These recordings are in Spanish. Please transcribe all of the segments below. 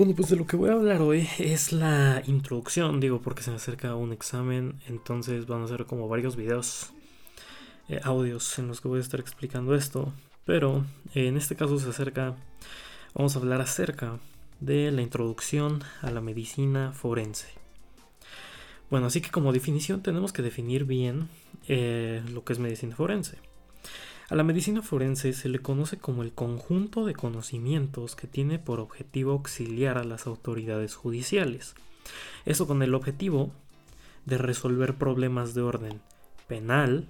Bueno, pues de lo que voy a hablar hoy es la introducción, digo, porque se me acerca un examen, entonces van a ser como varios videos, eh, audios en los que voy a estar explicando esto, pero eh, en este caso se acerca, vamos a hablar acerca de la introducción a la medicina forense. Bueno, así que como definición tenemos que definir bien eh, lo que es medicina forense. A la medicina forense se le conoce como el conjunto de conocimientos que tiene por objetivo auxiliar a las autoridades judiciales. Eso con el objetivo de resolver problemas de orden penal,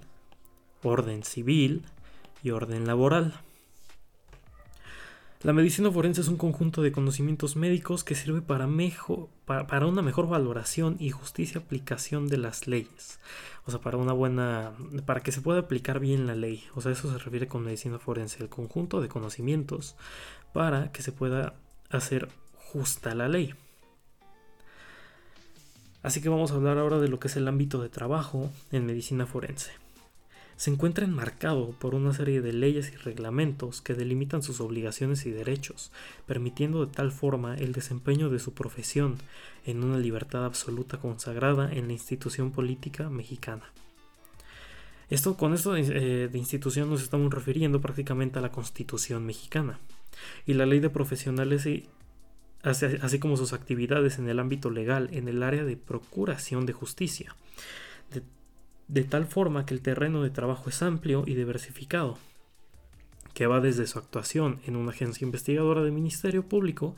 orden civil y orden laboral. La medicina forense es un conjunto de conocimientos médicos que sirve para, para, una mejor valoración y justicia aplicación de las leyes. O sea, para una buena. para que se pueda aplicar bien la ley. O sea, eso se refiere con medicina forense, el conjunto de conocimientos para que se pueda hacer justa la ley. Así que vamos a hablar ahora de lo que es el ámbito de trabajo en medicina forense se encuentra enmarcado por una serie de leyes y reglamentos que delimitan sus obligaciones y derechos, permitiendo de tal forma el desempeño de su profesión en una libertad absoluta consagrada en la institución política mexicana. Esto, con esto de, eh, institución nos estamos refiriendo prácticamente a la Constitución mexicana y la ley de profesionales así como sus actividades en el ámbito legal en el área de procuración de justicia, de tal forma que el terreno de trabajo es amplio y diversificado, que va desde su actuación en una agencia investigadora del Ministerio Público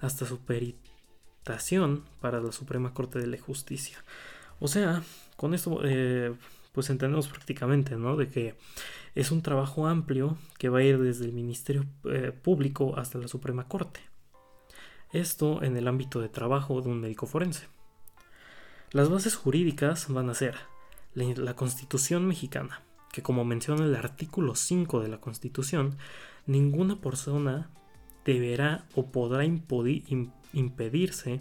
hasta su peritación para la Suprema Corte de la Justicia. O sea, con esto eh, pues entendemos prácticamente, ¿no? De que es un trabajo amplio que va a ir desde el Ministerio eh, Público hasta la Suprema Corte. Esto en el ámbito de trabajo de un médico forense. Las bases jurídicas van a ser la, Constitución mexicana, que como menciona el artículo 5 de la Constitución, ninguna persona deberá o podrá impedirse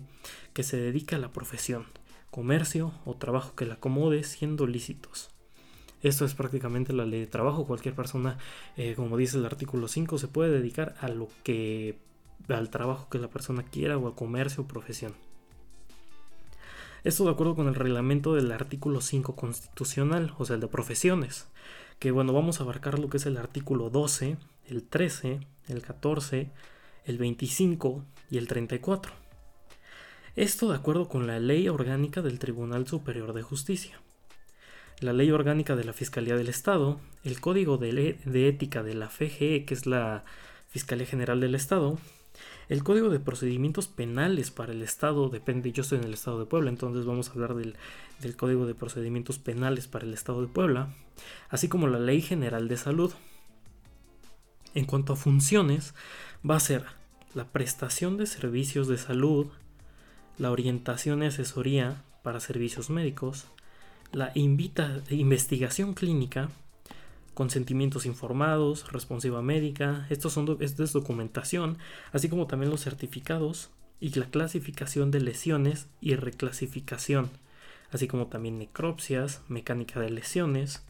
que se dedique a la profesión, comercio o trabajo que la acomode siendo lícitos. Esto es prácticamente la ley de trabajo. Cualquier persona, eh, como dice el artículo 5, se puede dedicar a lo que al trabajo que la persona quiera o a comercio o profesión. Esto de acuerdo con el reglamento del artículo 5 constitucional, o sea, el de profesiones, que bueno, vamos a abarcar lo que es el artículo 12, el 13, el 14, el 25 y el 34. Esto de acuerdo con la ley orgánica del Tribunal Superior de Justicia, la ley orgánica de la Fiscalía del Estado, el Código de, de Ética de la FGE, que es la Fiscalía General del Estado, el Código de Procedimientos Penales para el Estado depende, yo estoy en el Estado de Puebla, entonces vamos a hablar del, Código de Procedimientos Penales para el Estado de Puebla, así como la Ley General de Salud. En cuanto a funciones, va a ser la prestación de servicios de salud, la orientación y asesoría para servicios médicos, la investigación clínica, consentimientos informados, responsiva médica, estos son esto es documentación, así como también los certificados y la clasificación de lesiones y reclasificación, así como también necropsias, mecánica de lesiones,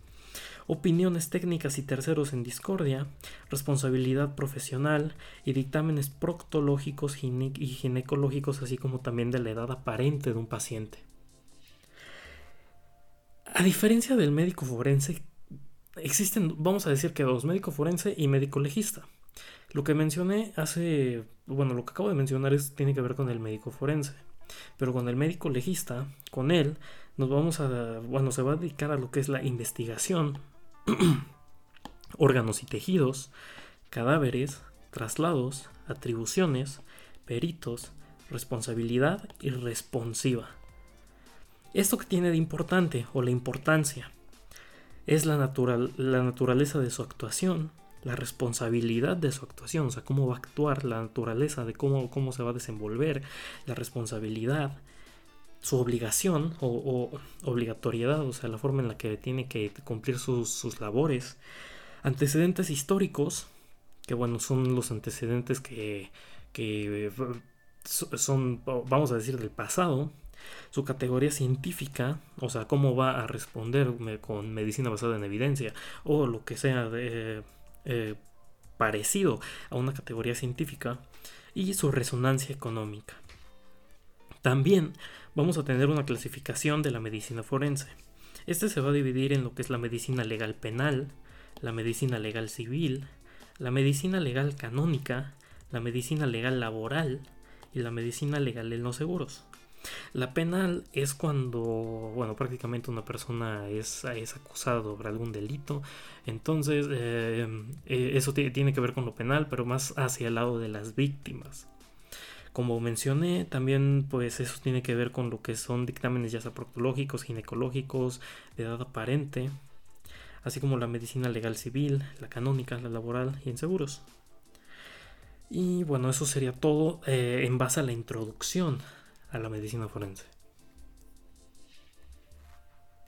opiniones técnicas y terceros en discordia, responsabilidad profesional y dictámenes proctológicos y ginecológicos, así como también de la edad aparente de un paciente. A diferencia del médico forense, existen, vamos a decir que dos, médico forense y médico legista. Lo que mencioné hace, bueno, lo que acabo de mencionar es, tiene que ver con el médico forense. Pero con el médico legista, con él, nos vamos a, bueno, se va a dedicar a lo que es la investigación, órganos y tejidos, cadáveres, traslados, atribuciones, peritos, responsabilidad y responsiva. Esto que tiene de importante o la importancia es la, natural, la naturaleza de su actuación, la responsabilidad de su actuación, o sea, cómo va a actuar, la naturaleza de cómo, cómo se va a desenvolver, la responsabilidad, su obligación o, obligatoriedad, o sea, la forma en la que tiene que cumplir sus, sus labores, antecedentes históricos, que bueno, son los antecedentes que, que son, vamos a decir, del pasado, su categoría científica, o sea, cómo va a responder con medicina basada en evidencia o lo que sea eh, parecido a una categoría científica y su resonancia económica. También vamos a tener una clasificación de la medicina forense. Este se va a dividir en lo que es la medicina legal penal, la medicina legal civil, la medicina legal canónica, la medicina legal laboral y la medicina legal en los seguros. La penal es cuando, bueno, prácticamente una persona es, es acusada sobre algún delito. Entonces, eh, eh, eso tiene que ver con lo penal, pero más hacia el lado de las víctimas. Como mencioné, también pues eso tiene que ver con lo que son dictámenes ya sea proctológicos, ginecológicos, de edad aparente, así como la medicina legal civil, la canónica, la laboral y en seguros. Y bueno, eso sería todo eh, en base a la introducción a la medicina forense.